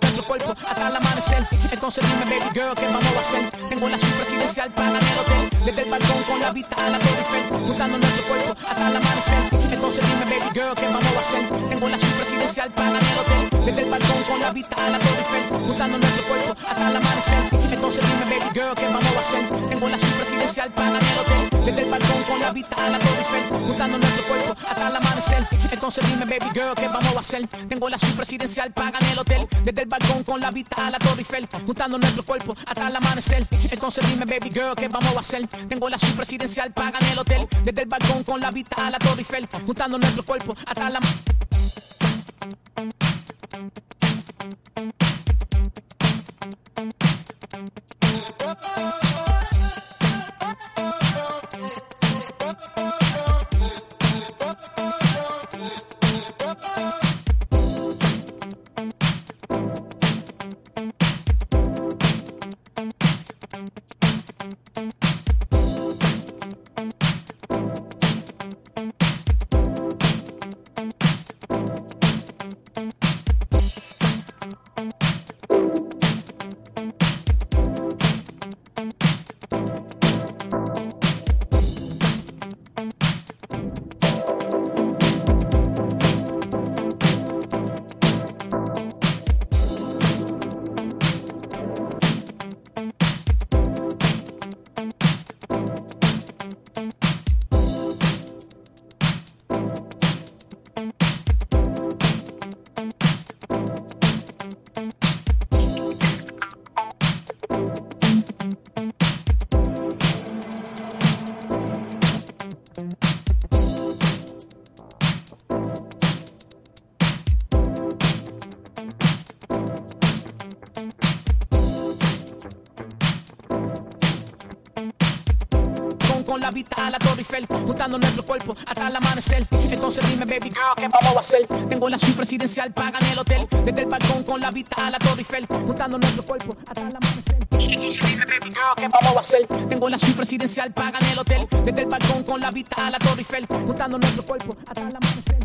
Nuestro cuerpo hasta el amanecer. Entonces dime, baby girl, ¿qué vamos a hacer? Tengo la presidencial para el hotel. Desde el balcón con la vista a la Torre Eiffel. Juntando nuestro cuerpo hasta el amanecer. Entonces dime, baby girl, ¿qué vamos a hacer? Tengo la presidencial para el hotel. Desde el balcón con la vista a la Torre Eiffel. Juntando nuestro cuerpo hasta el amanecer. Entonces dime, baby girl, ¿qué vamos a hacer? Tengo la presidencial para el hotel. Desde el balcón con la vista a la Torre Eiffel. Juntando nuestro Entonces dime, baby girl, ¿qué vamos a hacer? Tengo la presidencial para el hotel. Desde el balcón con la vista a la Torre Eiffel. Juntando nuestro cuerpo hasta el amanecer. Entonces dime, baby girl, ¿qué vamos a hacer? Tengo la presidencial paga en el hotel. Desde el balcón con la vista a la Torre Eiffel. Juntando nuestro cuerpo hasta la con la vista a la Torre Eiffel, juntando nuestro cuerpo hasta el amanecer. Entonces dime, baby girl, ¿qué vamos a hacer? Tengo la suite presidencial, paga en el hotel, desde el balcón con la vista a la Torre Eiffel, juntando nuestro cuerpo hasta el amanecer. Entonces dime, baby girl, ¿qué vamos a hacer? Tengo la suite presidencial, paga en el hotel, desde el balcón con la vista a la Torre Eiffel, juntando nuestro cuerpo hasta el amanecer.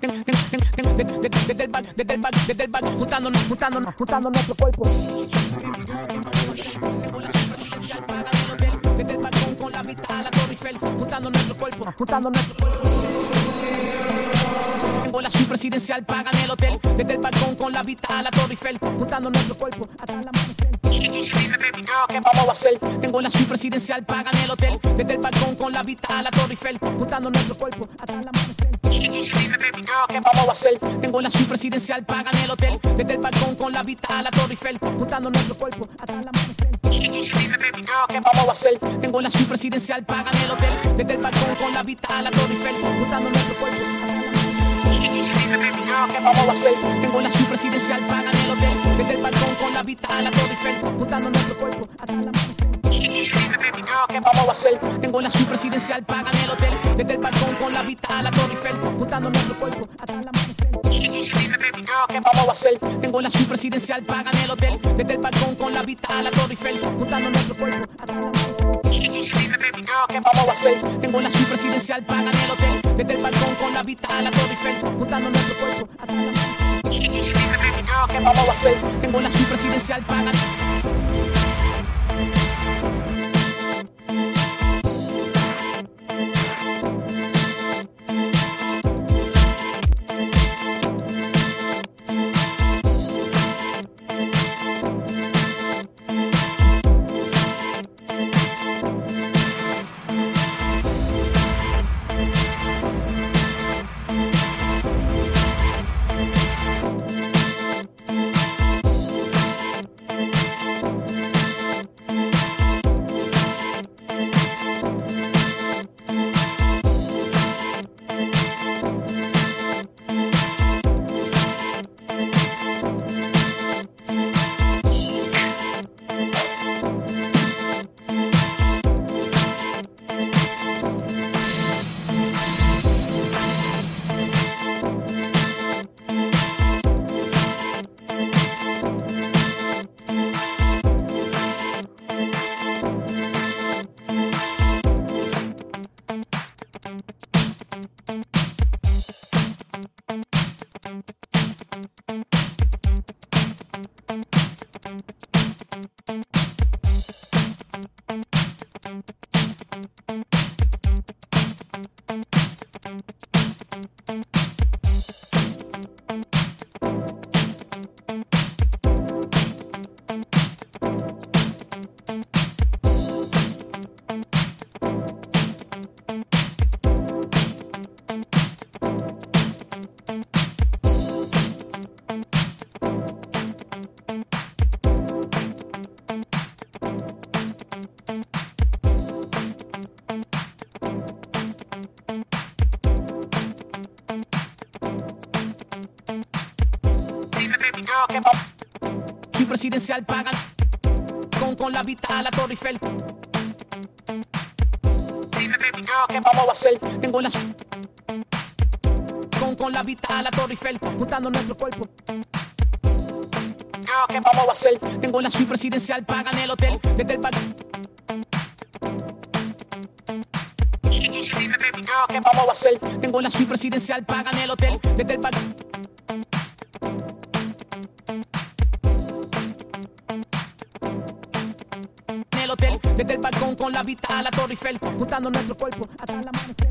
Desde el bar, desde el bar, desde el bar, juntándonos, juntándonos, juntando nuestro cuerpo. Desde el balcón con la vista a la Torre Eiffel, juntando nuestro cuerpo, juntando nuestro cuerpo. Tengo la suite presidencial, paga en el hotel. Desde el balcón con la vista a la Torre Eiffel, juntando nuestro cuerpo hasta el amanecer. ¿qué vamos a hacer? Tengo la suite presidencial, paga en el hotel. Desde el balcón con la vista a la Torre Eiffel, juntando nuestro cuerpo hasta el amanecer. ¿qué vamos a hacer? Tengo la suite presidencial, paga en el hotel. Desde el balcón con la vista a la Torre Eiffel, juntando nuestro cuerpo hasta el amanecer. ¿qué vamos a hacer? Tengo la suite presidencial, paga en el hotel. Desde el balcón con la vista a la Torre Eiffel, juntando nuestro cuerpo hasta el amanecer. ¿Qué vamos a hacer? Tengo la suite presidencial, paga en el hotel. Desde el balcón con la vista a la Torre Eiffel, juntando nuestro cuerpo hasta girl, ¿qué vamos a hacer? Tengo la suite presidencial, paga en el hotel. Desde el balcón con la vista a la Torre Eiffel, juntando nuestro cuerpo hasta girl, ¿qué vamos a hacer? Tengo la suite presidencial, paga en el hotel. Desde el balcón con la vista a la Torre Eiffel, juntando nuestro cuerpo hasta girl, ¿qué vamos a hacer? Tengo la suite presidencial, paga en el hotel. Desde el balcón con la vista a la Torre Eiffel, juntando nuestro cuerpo hasta girl, ¿qué vamos a hacer? Tengo la presidencial, paga presidencial, pagan con, con la vista a la Torre Eiffel. Dime, baby girl, ¿qué vamos a hacer? Tengo la con, con la vista a la Torre Eiffel, juntando nuestro cuerpo. Girl, ¿qué vamos a hacer? Tengo la suite presidencial, pagan el hotel desde el balcón. Entonces dime, baby girl, ¿qué vamos a hacer? Tengo la suite presidencial, pagan el hotel desde el balcón. Balcón con la vista a la Torre Eiffel, juntando nuestro cuerpo hasta el amanecer.